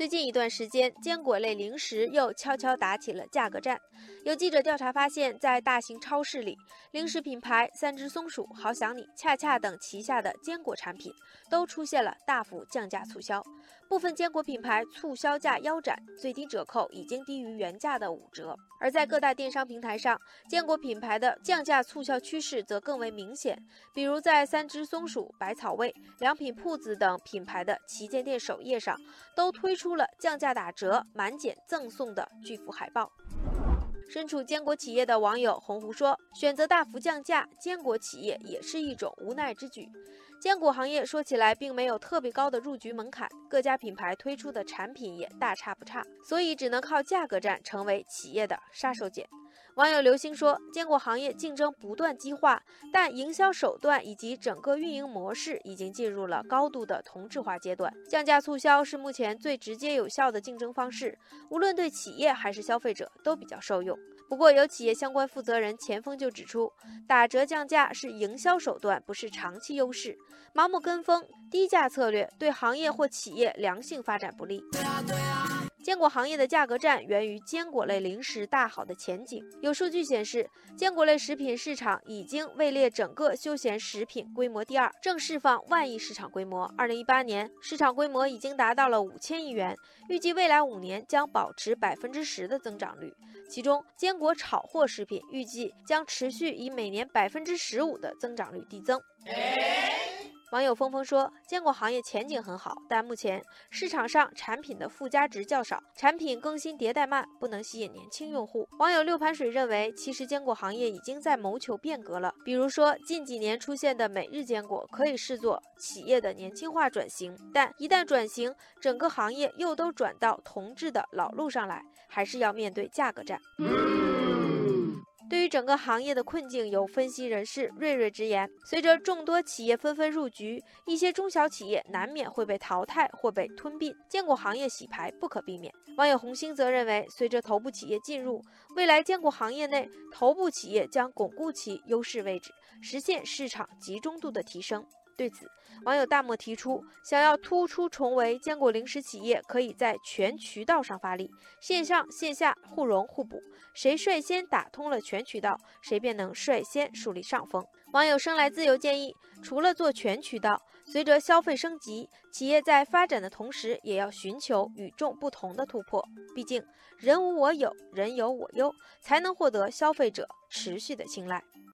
最近一段时间，坚果类零食又悄悄打起了价格战。有记者调查发现，在大型超市里，零食品牌三只松鼠、好想你、恰恰等旗下的坚果产品都出现了大幅降价促销。部分坚果品牌促销价腰斩，最低折扣已经低于原价的五折。而在各大电商平台上，坚果品牌的降价促销趋势则更为明显。比如在三只松鼠、百草味、良品铺子等品牌的旗舰店首页上，都推出出了降价打折、满减赠送的巨幅海报。身处坚果企业的网友红狐说：“选择大幅降价，坚果企业也是一种无奈之举。坚果行业说起来并没有特别高的入局门槛，各家品牌推出的产品也大差不差，所以只能靠价格战成为企业的杀手锏。”网友刘星说：“坚果行业竞争不断激化，但营销手段以及整个运营模式已经进入了高度的同质化阶段。降价促销是目前最直接有效的竞争方式，无论对企业还是消费者都比较受用。不过，有企业相关负责人钱锋就指出，打折降价是营销手段，不是长期优势。盲目跟风、低价策略对行业或企业良性发展不利。”坚果行业的价格战源于坚果类零食大好的前景。有数据显示，坚果类食品市场已经位列整个休闲食品规模第二，正释放万亿市场规模。二零一八年市场规模已经达到了五千亿元，预计未来五年将保持百分之十的增长率。其中，坚果炒货食品预计将持续以每年百分之十五的增长率递增。网友峰峰说：“坚果行业前景很好，但目前市场上产品的附加值较少，产品更新迭代慢，不能吸引年轻用户。”网友六盘水认为，其实坚果行业已经在谋求变革了。比如说，近几年出现的每日坚果可以视作企业的年轻化转型，但一旦转型，整个行业又都转到同质的老路上来，还是要面对价格战。对于整个行业的困境，有分析人士瑞瑞直言：随着众多企业纷纷入局，一些中小企业难免会被淘汰或被吞并，坚果行业洗牌不可避免。网友红星则认为，随着头部企业进入，未来坚果行业内头部企业将巩固其优势位置，实现市场集中度的提升。对此，网友大漠提出，想要突出重围，坚果零食企业可以在全渠道上发力，线上线下互融互补，谁率先打通了全渠道，谁便能率先树立上风。网友生来自由建议，除了做全渠道，随着消费升级，企业在发展的同时，也要寻求与众不同的突破。毕竟，人无我有，人有我优，才能获得消费者持续的青睐。